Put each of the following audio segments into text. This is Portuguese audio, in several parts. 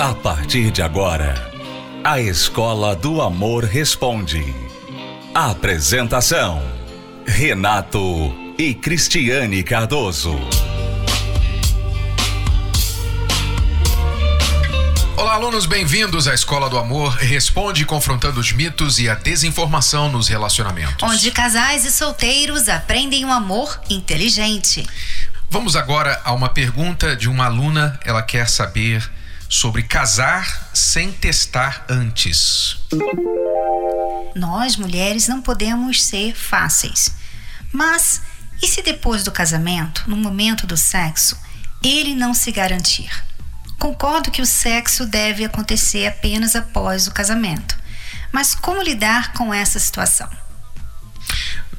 A partir de agora, a Escola do Amor Responde. Apresentação: Renato e Cristiane Cardoso. Olá, alunos, bem-vindos à Escola do Amor Responde confrontando os mitos e a desinformação nos relacionamentos. Onde casais e solteiros aprendem um amor inteligente. Vamos agora a uma pergunta de uma aluna. Ela quer saber sobre casar sem testar antes. Nós, mulheres, não podemos ser fáceis. Mas e se depois do casamento, no momento do sexo, ele não se garantir? Concordo que o sexo deve acontecer apenas após o casamento. Mas como lidar com essa situação?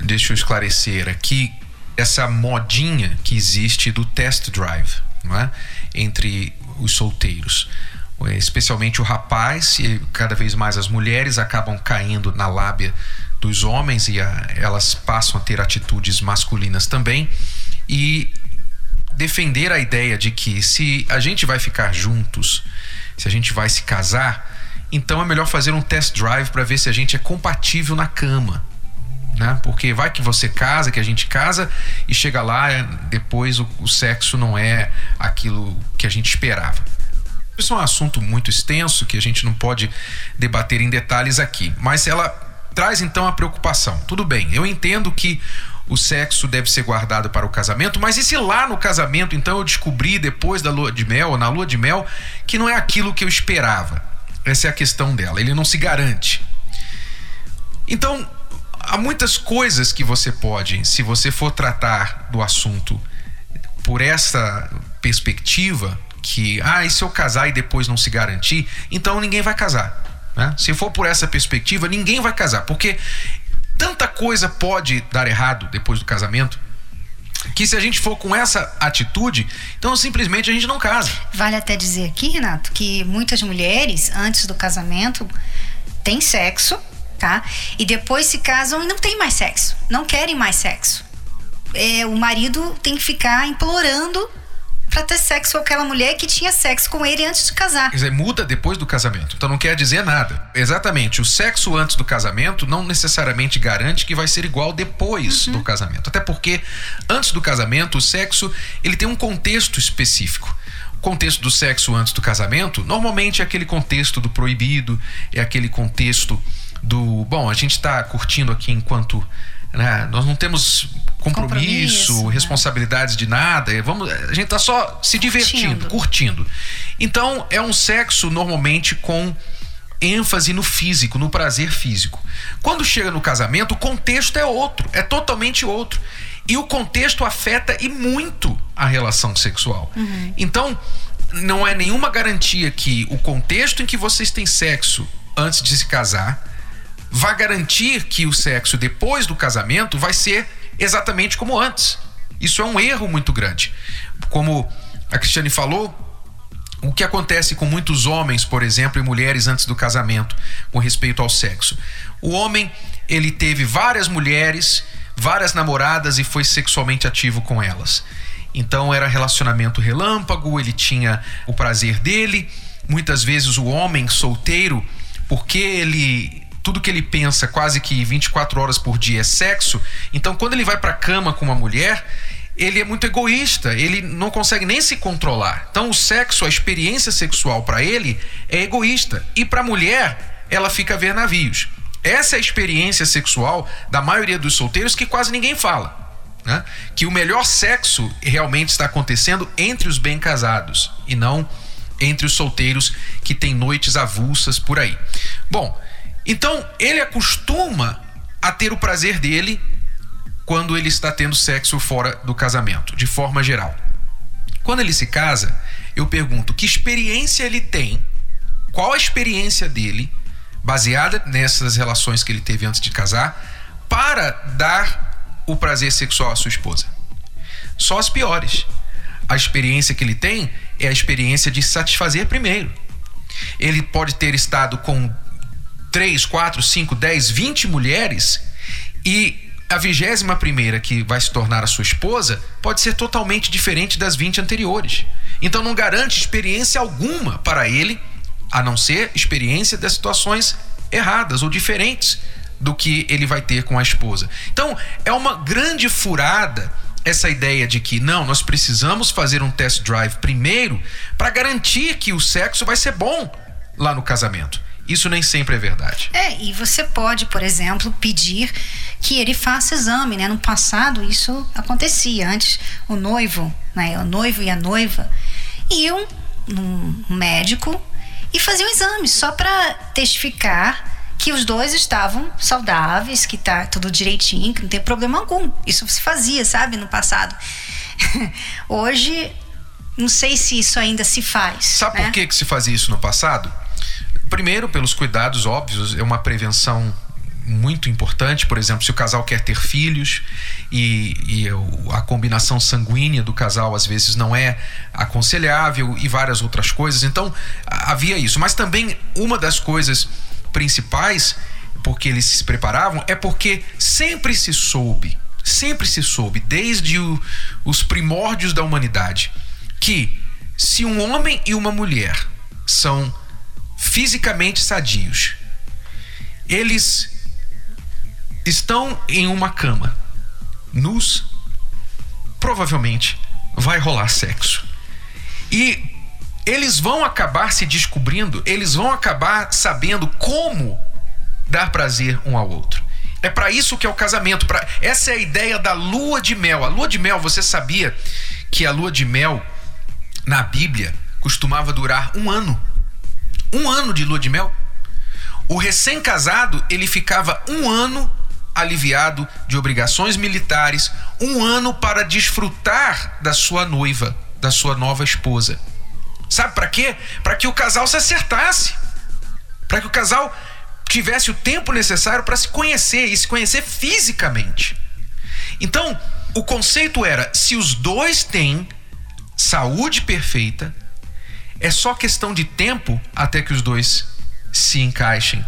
Deixa eu esclarecer aqui essa modinha que existe do test drive, não é? Entre os solteiros. É, especialmente o rapaz e cada vez mais as mulheres acabam caindo na lábia dos homens e a, elas passam a ter atitudes masculinas também e defender a ideia de que se a gente vai ficar juntos, se a gente vai se casar, então é melhor fazer um test drive para ver se a gente é compatível na cama né? Porque vai que você casa, que a gente casa e chega lá, depois o, o sexo não é aquilo que a gente esperava. Isso é um assunto muito extenso que a gente não pode debater em detalhes aqui, mas ela traz então a preocupação. Tudo bem, eu entendo que o sexo deve ser guardado para o casamento, mas e se lá no casamento então eu descobri depois da lua de mel, ou na lua de mel, que não é aquilo que eu esperava? Essa é a questão dela, ele não se garante. Então, há muitas coisas que você pode, se você for tratar do assunto por essa perspectiva, que, ah, e se eu casar e depois não se garantir, então ninguém vai casar. Né? Se for por essa perspectiva, ninguém vai casar, porque tanta coisa pode dar errado depois do casamento que se a gente for com essa atitude, então simplesmente a gente não casa. Vale até dizer aqui, Renato, que muitas mulheres antes do casamento têm sexo tá? E depois se casam e não tem mais sexo, não querem mais sexo. É, o marido tem que ficar implorando para ter sexo com aquela mulher que tinha sexo com ele antes de casar. Quer dizer, muda depois do casamento. Então não quer dizer nada. Exatamente. O sexo antes do casamento não necessariamente garante que vai ser igual depois uhum. do casamento. Até porque antes do casamento, o sexo ele tem um contexto específico contexto do sexo antes do casamento, normalmente é aquele contexto do proibido, é aquele contexto do bom, a gente está curtindo aqui enquanto né, nós não temos compromisso, compromisso né? responsabilidades né? de nada, vamos, a gente está só se divertindo, curtindo. curtindo. Então é um sexo normalmente com ênfase no físico, no prazer físico. Quando chega no casamento, o contexto é outro, é totalmente outro. E o contexto afeta e muito a relação sexual. Uhum. Então, não é nenhuma garantia que o contexto em que vocês têm sexo antes de se casar vai garantir que o sexo depois do casamento vai ser exatamente como antes. Isso é um erro muito grande. Como a Cristiane falou, o que acontece com muitos homens, por exemplo, e mulheres antes do casamento, com respeito ao sexo. O homem, ele teve várias mulheres, várias namoradas e foi sexualmente ativo com elas. Então era relacionamento relâmpago, ele tinha o prazer dele. Muitas vezes o homem solteiro, porque ele tudo que ele pensa quase que 24 horas por dia é sexo, então quando ele vai para a cama com uma mulher, ele é muito egoísta, ele não consegue nem se controlar. Então o sexo, a experiência sexual para ele é egoísta e para a mulher, ela fica a ver navios. Essa é a experiência sexual da maioria dos solteiros que quase ninguém fala. Né? Que o melhor sexo realmente está acontecendo entre os bem casados e não entre os solteiros que têm noites avulsas por aí. Bom, então, ele acostuma a ter o prazer dele quando ele está tendo sexo fora do casamento, de forma geral. Quando ele se casa, eu pergunto que experiência ele tem, qual a experiência dele, baseada nessas relações que ele teve antes de casar, para dar o prazer sexual à sua esposa. Só as piores. A experiência que ele tem é a experiência de satisfazer primeiro. Ele pode ter estado com 3, 4, 5, 10, 20 mulheres e a vigésima primeira que vai se tornar a sua esposa pode ser totalmente diferente das 20 anteriores. Então não garante experiência alguma para ele a não ser experiência das situações erradas ou diferentes do que ele vai ter com a esposa. Então, é uma grande furada essa ideia de que não, nós precisamos fazer um test drive primeiro para garantir que o sexo vai ser bom lá no casamento. Isso nem sempre é verdade. É, e você pode, por exemplo, pedir que ele faça exame, né? No passado isso acontecia. Antes o noivo, né? O noivo e a noiva iam num médico e faziam exame só para testificar que os dois estavam saudáveis, que tá tudo direitinho, que não tem problema algum. Isso se fazia, sabe, no passado. Hoje, não sei se isso ainda se faz. Sabe né? por que, que se fazia isso no passado? Primeiro, pelos cuidados óbvios, é uma prevenção muito importante, por exemplo, se o casal quer ter filhos e, e, a combinação sanguínea do casal às vezes não é aconselhável e várias outras coisas. Então havia isso. Mas também uma das coisas principais, porque eles se preparavam, é porque sempre se soube, sempre se soube, desde o, os primórdios da humanidade, que se um homem e uma mulher são fisicamente sadios, eles estão em uma cama, nus, provavelmente vai rolar sexo. E eles vão acabar se descobrindo, eles vão acabar sabendo como dar prazer um ao outro. É para isso que é o casamento. Pra... Essa é a ideia da lua de mel. A lua de mel, você sabia que a lua de mel na Bíblia costumava durar um ano? Um ano de lua de mel? O recém-casado ele ficava um ano aliviado de obrigações militares, um ano para desfrutar da sua noiva, da sua nova esposa. Sabe para quê? Para que o casal se acertasse. Para que o casal tivesse o tempo necessário para se conhecer e se conhecer fisicamente. Então, o conceito era: se os dois têm saúde perfeita, é só questão de tempo até que os dois se encaixem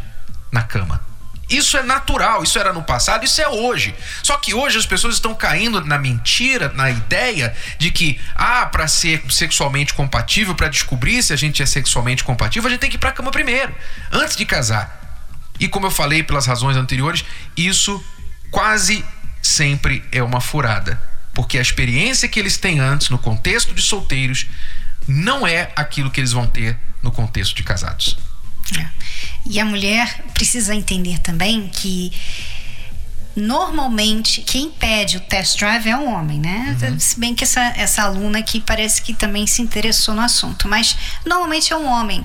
na cama. Isso é natural, isso era no passado, isso é hoje. Só que hoje as pessoas estão caindo na mentira, na ideia de que, ah, para ser sexualmente compatível, para descobrir se a gente é sexualmente compatível, a gente tem que ir para a cama primeiro, antes de casar. E como eu falei pelas razões anteriores, isso quase sempre é uma furada, porque a experiência que eles têm antes no contexto de solteiros não é aquilo que eles vão ter no contexto de casados. É. E a mulher precisa entender também que normalmente quem pede o test drive é um homem, né? Uhum. Se bem que essa, essa aluna aqui parece que também se interessou no assunto, mas normalmente é um homem.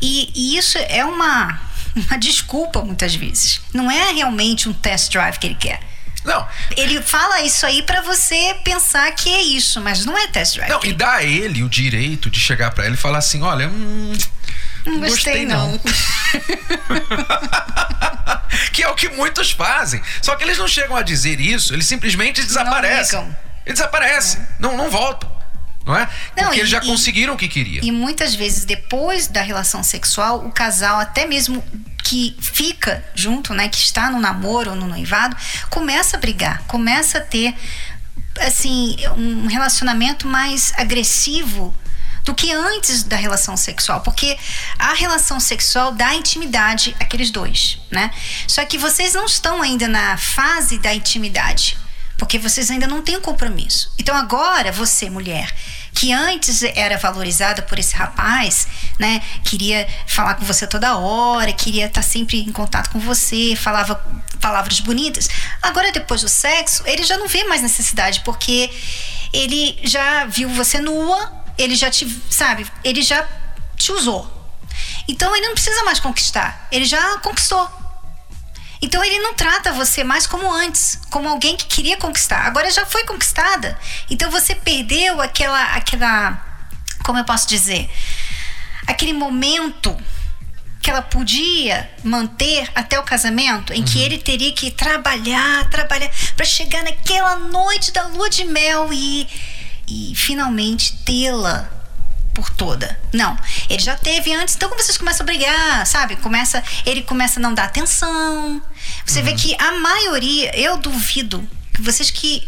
E, e isso é uma, uma desculpa muitas vezes. Não é realmente um test drive que ele quer. Não. Ele fala isso aí para você pensar que é isso, mas não é test drive. Não, e dá a ele o direito de chegar para ele e falar assim: olha, hum, não gostei, gostei não. não. que é o que muitos fazem. Só que eles não chegam a dizer isso, eles simplesmente desaparecem. Eles desaparecem, não, não voltam. Não é? Não, Porque e, eles já conseguiram o que queriam. E muitas vezes, depois da relação sexual, o casal, até mesmo que fica junto, né, que está no namoro ou no noivado, começa a brigar, começa a ter assim um relacionamento mais agressivo do que antes da relação sexual, porque a relação sexual dá intimidade àqueles dois, né? Só que vocês não estão ainda na fase da intimidade, porque vocês ainda não têm um compromisso. Então agora você, mulher, que antes era valorizada por esse rapaz, né? Queria falar com você toda hora, queria estar sempre em contato com você, falava palavras bonitas. Agora depois do sexo, ele já não vê mais necessidade, porque ele já viu você nua ele já te, sabe, ele já te usou. Então ele não precisa mais conquistar, ele já conquistou. Então ele não trata você mais como antes, como alguém que queria conquistar. Agora já foi conquistada. Então você perdeu aquela aquela como eu posso dizer, aquele momento que ela podia manter até o casamento, em uhum. que ele teria que trabalhar, trabalhar para chegar naquela noite da lua de mel e e finalmente tê-la por toda. Não, ele já teve antes, então quando vocês começam a brigar, sabe? Começa, ele começa a não dar atenção. Você uhum. vê que a maioria, eu duvido que vocês que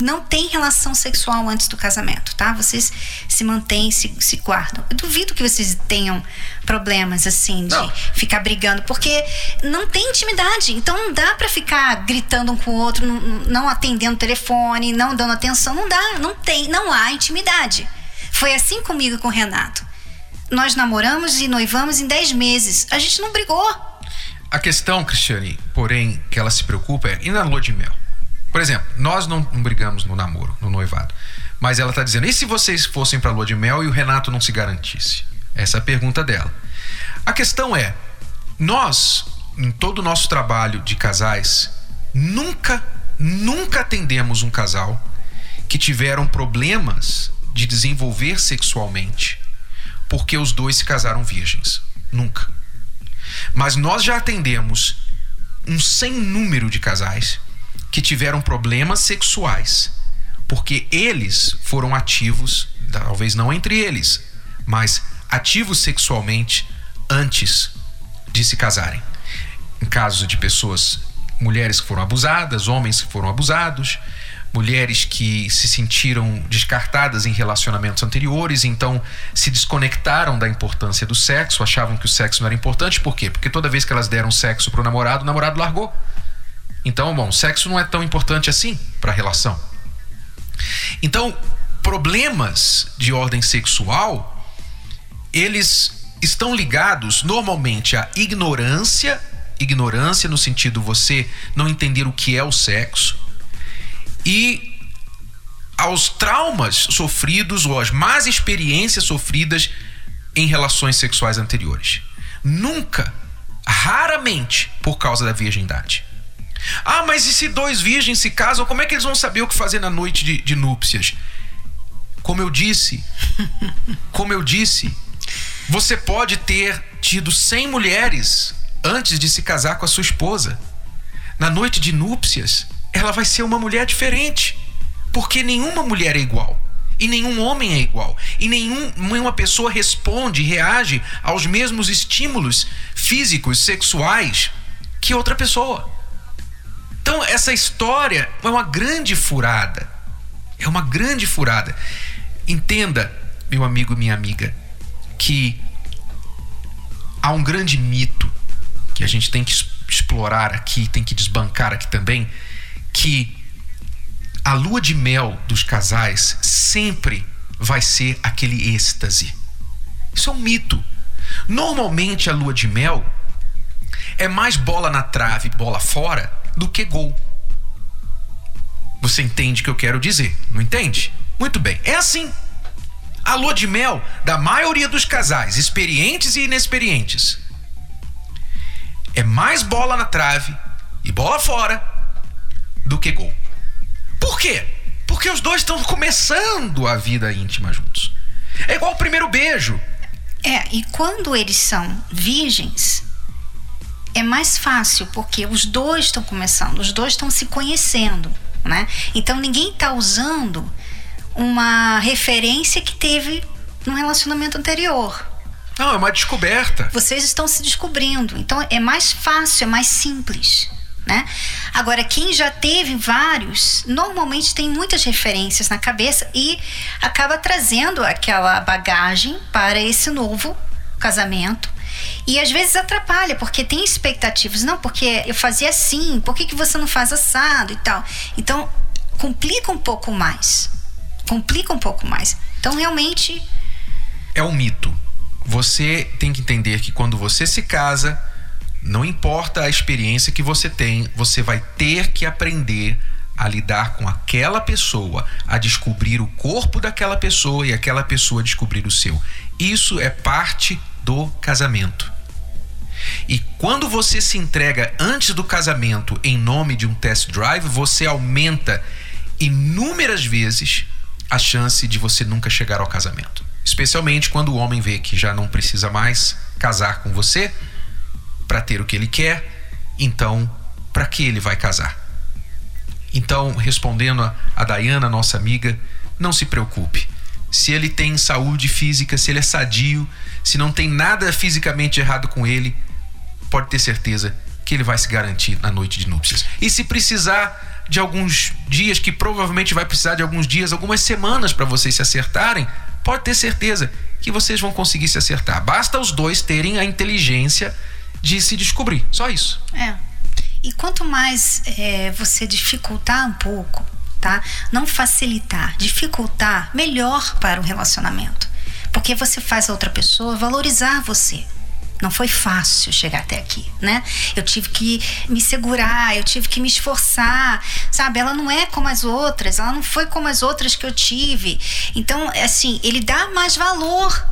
não tem relação sexual antes do casamento, tá? Vocês se mantêm, se, se guardam. Eu duvido que vocês tenham problemas assim de não. ficar brigando, porque não tem intimidade. Então não dá para ficar gritando um com o outro, não, não atendendo o telefone, não dando atenção, não dá, não tem, não há intimidade. Foi assim comigo e com o Renato. Nós namoramos e noivamos em 10 meses. A gente não brigou. A questão, Cristiane, porém, que ela se preocupa é e na lua de mel? Por exemplo, nós não, brigamos no namoro, no noivado. Mas ela está dizendo: e se vocês fossem para lua de mel e o Renato não se garantisse? Essa é a pergunta dela. A questão é: nós, em todo o nosso trabalho de casais, nunca, nunca atendemos um casal que tiveram problemas de desenvolver sexualmente porque os dois se casaram virgens. Nunca. Mas nós já atendemos um sem número de casais que tiveram problemas sexuais porque eles foram ativos, talvez não entre eles, mas ativos sexualmente antes de se casarem. Em casos de pessoas, mulheres que foram abusadas, homens que foram abusados, mulheres que se sentiram descartadas em relacionamentos anteriores, então se desconectaram da importância do sexo, achavam que o sexo não era importante, por quê? Porque toda vez que elas deram sexo pro namorado, o namorado largou. Então, bom, sexo não é tão importante assim para a relação. Então, problemas de ordem sexual, eles estão ligados normalmente à ignorância, ignorância no sentido você não entender o que é o sexo, e aos traumas sofridos ou às más experiências sofridas em relações sexuais anteriores. Nunca, raramente, por causa da virgindade. Ah, mas e se dois virgens se casam, como é que eles vão saber o que fazer na noite de, de núpcias? Como eu disse, como eu disse, você pode ter tido 100 mulheres antes de se casar com a sua esposa. Na noite de núpcias, ela vai ser uma mulher diferente. Porque nenhuma mulher é igual. E nenhum homem é igual. E nenhum, nenhuma pessoa responde, reage aos mesmos estímulos físicos, sexuais que outra pessoa. Então, essa história é uma grande furada. É uma grande furada. Entenda, meu amigo e minha amiga, que há um grande mito que a gente tem que explorar aqui, tem que desbancar aqui também, que a lua de mel dos casais sempre vai ser aquele êxtase. Isso é um mito. Normalmente a lua de mel é mais bola na trave, bola fora, do que gol. Você entende o que eu quero dizer? Não entende? Muito bem. É assim. A lua de mel da maioria dos casais, experientes e inexperientes, é mais bola na trave e bola fora do que gol. Por quê? Porque os dois estão começando a vida íntima juntos. É igual o primeiro beijo. É, e quando eles são virgens, é mais fácil, porque os dois estão começando, os dois estão se conhecendo, né? Então ninguém está usando uma referência que teve no relacionamento anterior. Não, é uma descoberta. Vocês estão se descobrindo. Então é mais fácil, é mais simples. Né? Agora, quem já teve vários, normalmente tem muitas referências na cabeça e acaba trazendo aquela bagagem para esse novo casamento. E às vezes atrapalha, porque tem expectativas. Não, porque eu fazia assim, por que, que você não faz assado e tal? Então, complica um pouco mais. Complica um pouco mais. Então, realmente. É um mito. Você tem que entender que quando você se casa, não importa a experiência que você tem, você vai ter que aprender a lidar com aquela pessoa, a descobrir o corpo daquela pessoa e aquela pessoa descobrir o seu. Isso é parte do casamento. E quando você se entrega antes do casamento em nome de um test drive, você aumenta inúmeras vezes a chance de você nunca chegar ao casamento. Especialmente quando o homem vê que já não precisa mais casar com você, para ter o que ele quer, então para que ele vai casar? Então, respondendo a, a Dayana, nossa amiga, não se preocupe. Se ele tem saúde física, se ele é sadio, se não tem nada fisicamente errado com ele, pode ter certeza que ele vai se garantir na noite de núpcias. E se precisar de alguns dias, que provavelmente vai precisar de alguns dias, algumas semanas para vocês se acertarem, pode ter certeza que vocês vão conseguir se acertar. Basta os dois terem a inteligência de se descobrir. Só isso. É. E quanto mais é, você dificultar um pouco, tá? Não facilitar, dificultar, melhor para o relacionamento. Porque você faz a outra pessoa valorizar você. Não foi fácil chegar até aqui, né? Eu tive que me segurar, eu tive que me esforçar, sabe? Ela não é como as outras, ela não foi como as outras que eu tive. Então, assim, ele dá mais valor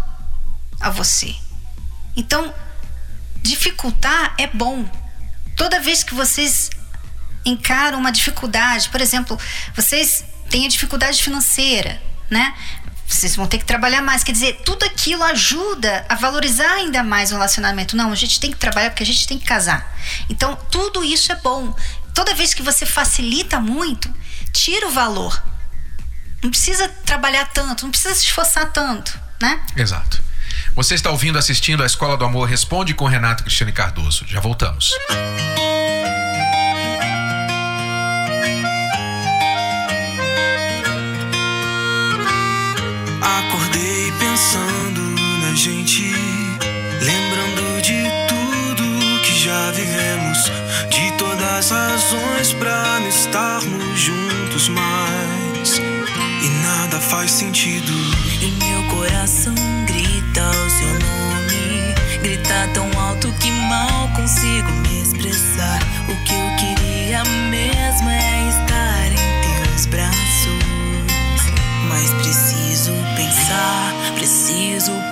a você. Então, dificultar é bom. Toda vez que vocês encaram uma dificuldade, por exemplo, vocês têm a dificuldade financeira, né? vocês vão ter que trabalhar mais. Quer dizer, tudo aquilo ajuda a valorizar ainda mais o relacionamento. Não, a gente tem que trabalhar porque a gente tem que casar. Então, tudo isso é bom. Toda vez que você facilita muito, tira o valor. Não precisa trabalhar tanto, não precisa se esforçar tanto, né? Exato. Você está ouvindo, assistindo a Escola do Amor Responde com Renato Cristiane Cardoso. Já voltamos. Acordei pensando na gente, lembrando de tudo que já vivemos, de todas as razões pra não estarmos juntos mais. E nada faz sentido. E meu coração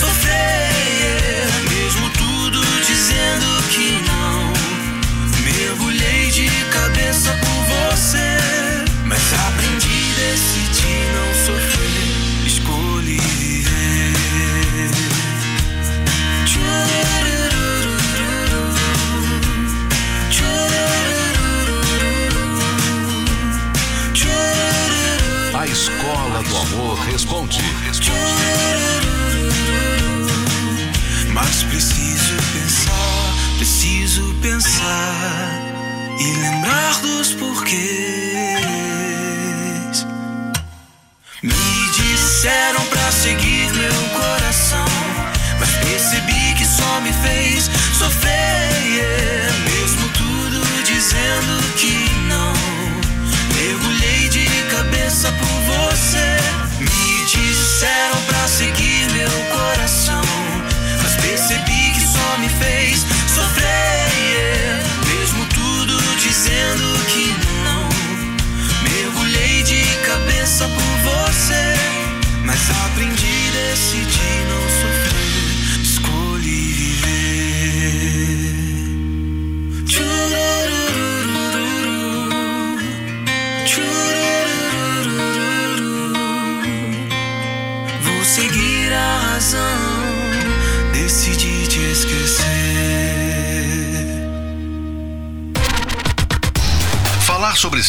sofrer. Mesmo tudo dizendo que não,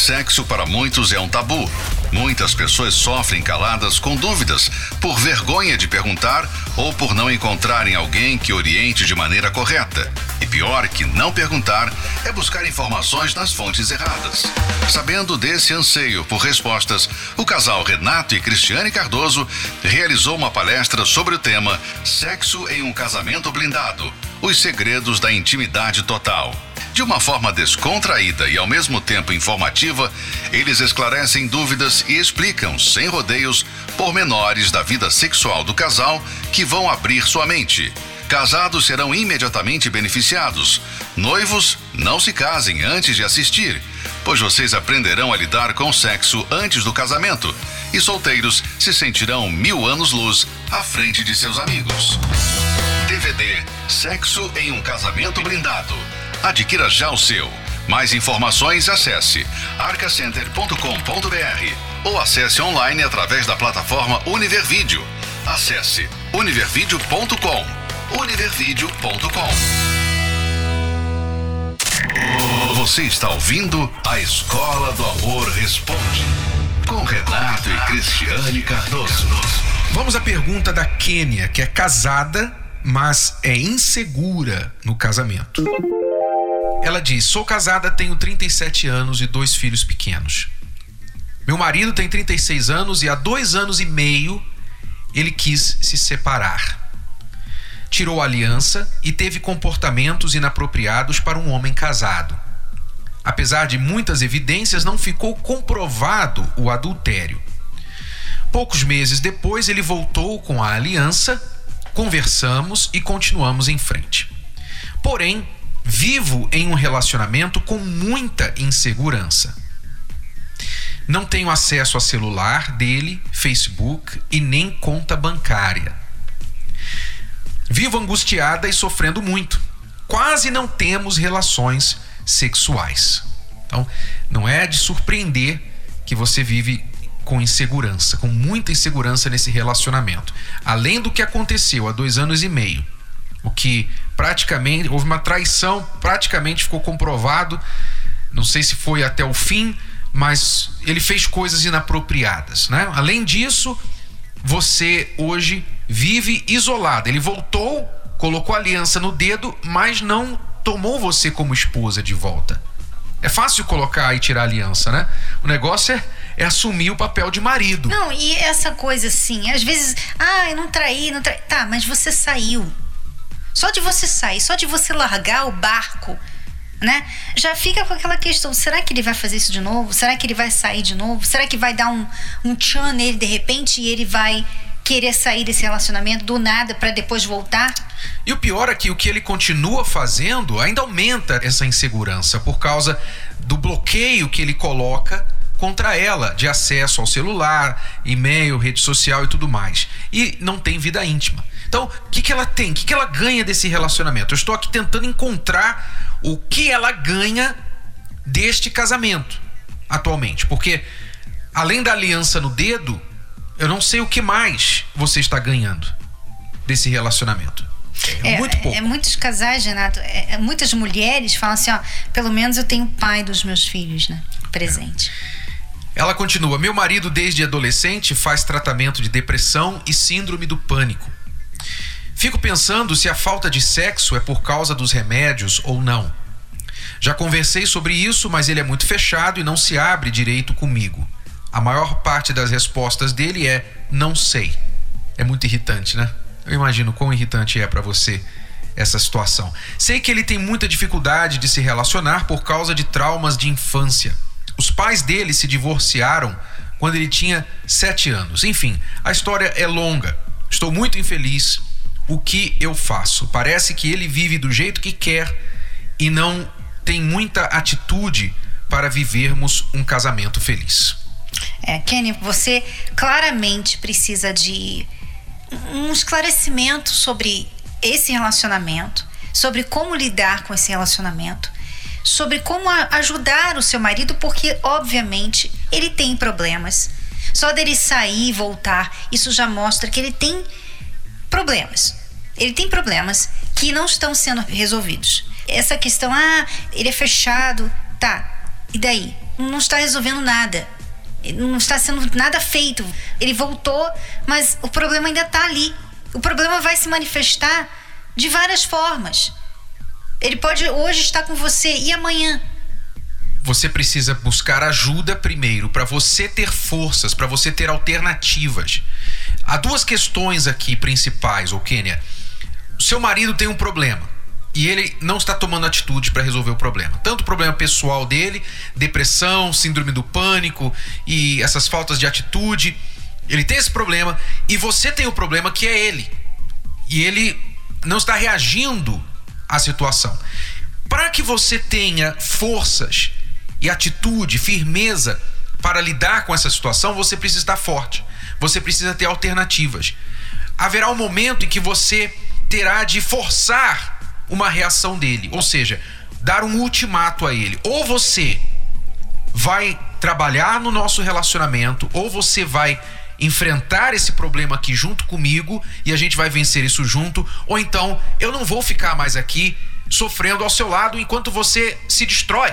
sexo para muitos é um tabu. Muitas pessoas sofrem caladas com dúvidas, por vergonha de perguntar ou por não encontrarem alguém que oriente de maneira correta. E pior que não perguntar é buscar informações nas fontes erradas. Sabendo desse anseio por respostas, o casal Renato e Cristiane Cardoso realizou uma palestra sobre o tema Sexo em um casamento blindado: os segredos da intimidade total. De uma forma descontraída e ao mesmo tempo informativa, eles esclarecem dúvidas e explicam, sem rodeios, pormenores da vida sexual do casal que vão abrir sua mente. Casados serão imediatamente beneficiados. Noivos, não se casem antes de assistir, pois vocês aprenderão a lidar com o sexo antes do casamento. E solteiros se sentirão mil anos-luz à frente de seus amigos. DVD Sexo em um Casamento Blindado. Adquira já o seu. Mais informações acesse arcacenter.com.br ou acesse online através da plataforma Univervídeo. Acesse univervideo.com. univervideo.com. Você está ouvindo a Escola do Amor Responde com Renato e Cristiane Cardoso. Vamos à pergunta da Kênia, que é casada, mas é insegura no casamento. Ela diz: Sou casada, tenho 37 anos e dois filhos pequenos. Meu marido tem 36 anos e há dois anos e meio ele quis se separar. Tirou a aliança e teve comportamentos inapropriados para um homem casado. Apesar de muitas evidências, não ficou comprovado o adultério. Poucos meses depois, ele voltou com a aliança, conversamos e continuamos em frente. Porém, vivo em um relacionamento com muita insegurança. Não tenho acesso a celular dele, Facebook e nem conta bancária. Vivo angustiada e sofrendo muito. Quase não temos relações sexuais. Então, não é de surpreender que você vive com insegurança, com muita insegurança nesse relacionamento. Além do que aconteceu há dois anos e meio, o que praticamente houve uma traição, praticamente ficou comprovado. Não sei se foi até o fim, mas ele fez coisas inapropriadas, né? Além disso, você hoje vive isolada. Ele voltou, colocou a aliança no dedo, mas não tomou você como esposa de volta. É fácil colocar e tirar a aliança, né? O negócio é, é assumir o papel de marido. Não, e essa coisa assim, às vezes, ah, eu não traí, não traí. Tá, mas você saiu. Só de você sair, só de você largar o barco, né? Já fica com aquela questão: será que ele vai fazer isso de novo? Será que ele vai sair de novo? Será que vai dar um, um tchan nele de repente e ele vai querer sair desse relacionamento do nada para depois voltar? E o pior é que o que ele continua fazendo ainda aumenta essa insegurança por causa do bloqueio que ele coloca contra ela de acesso ao celular, e-mail, rede social e tudo mais. E não tem vida íntima. Então, o que, que ela tem? O que, que ela ganha desse relacionamento? Eu estou aqui tentando encontrar o que ela ganha deste casamento atualmente. Porque, além da aliança no dedo, eu não sei o que mais você está ganhando desse relacionamento. É, é muito pouco. É, muitos casais, Renato, é, é, muitas mulheres falam assim, ó, pelo menos eu tenho o pai dos meus filhos, né? Presente. É. Ela continua: Meu marido, desde adolescente, faz tratamento de depressão e síndrome do pânico. Fico pensando se a falta de sexo é por causa dos remédios ou não. Já conversei sobre isso, mas ele é muito fechado e não se abre direito comigo. A maior parte das respostas dele é não sei. É muito irritante, né? Eu imagino quão irritante é para você essa situação. Sei que ele tem muita dificuldade de se relacionar por causa de traumas de infância. Os pais dele se divorciaram quando ele tinha sete anos. Enfim, a história é longa. Estou muito infeliz. O que eu faço? Parece que ele vive do jeito que quer e não tem muita atitude para vivermos um casamento feliz. É, Kenny, você claramente precisa de um esclarecimento sobre esse relacionamento, sobre como lidar com esse relacionamento, sobre como ajudar o seu marido, porque obviamente ele tem problemas. Só dele sair e voltar, isso já mostra que ele tem problemas. Ele tem problemas que não estão sendo resolvidos. Essa questão, ah, ele é fechado, tá. E daí? Não está resolvendo nada não está sendo nada feito. Ele voltou, mas o problema ainda está ali. O problema vai se manifestar de várias formas. Ele pode hoje estar com você e amanhã. Você precisa buscar ajuda primeiro para você ter forças, para você ter alternativas. Há duas questões aqui principais, ô Kênia. Seu marido tem um problema e ele não está tomando atitude para resolver o problema. Tanto o problema pessoal dele, depressão, síndrome do pânico e essas faltas de atitude. Ele tem esse problema e você tem o problema que é ele. E ele não está reagindo à situação. Para que você tenha forças e atitude, firmeza para lidar com essa situação, você precisa estar forte. Você precisa ter alternativas. Haverá um momento em que você terá de forçar uma reação dele. Ou seja, dar um ultimato a ele. Ou você vai trabalhar no nosso relacionamento, ou você vai enfrentar esse problema aqui junto comigo e a gente vai vencer isso junto, ou então eu não vou ficar mais aqui sofrendo ao seu lado enquanto você se destrói.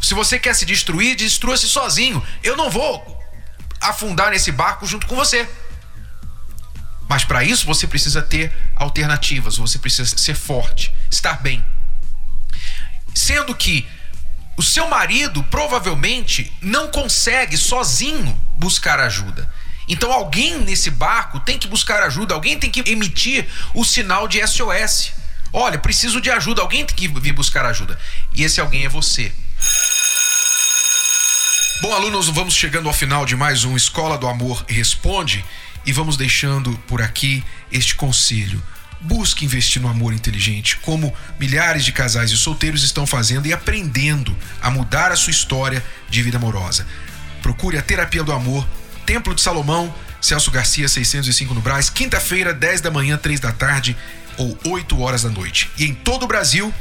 Se você quer se destruir, destrua-se sozinho. Eu não vou afundar nesse barco junto com você. Mas para isso você precisa ter alternativas, você precisa ser forte, estar bem. Sendo que o seu marido provavelmente não consegue sozinho buscar ajuda. Então alguém nesse barco tem que buscar ajuda, alguém tem que emitir o sinal de SOS. Olha, preciso de ajuda, alguém tem que vir buscar ajuda. E esse alguém é você. Bom, alunos, vamos chegando ao final de mais um Escola do Amor Responde e vamos deixando por aqui este conselho. Busque investir no amor inteligente, como milhares de casais e solteiros estão fazendo e aprendendo a mudar a sua história de vida amorosa. Procure a Terapia do Amor, Templo de Salomão, Celso Garcia 605 no Brás, quinta-feira, 10 da manhã, 3 da tarde ou 8 horas da noite. E em todo o Brasil,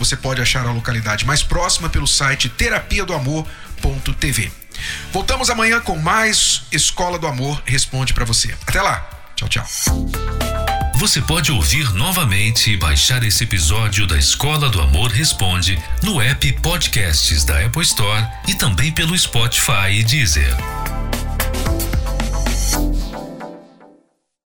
você pode achar a localidade mais próxima pelo site terapia do amor.tv. Voltamos amanhã com mais Escola do Amor Responde para você. Até lá. Tchau, tchau. Você pode ouvir novamente e baixar esse episódio da Escola do Amor Responde no app Podcasts da Apple Store e também pelo Spotify e Deezer.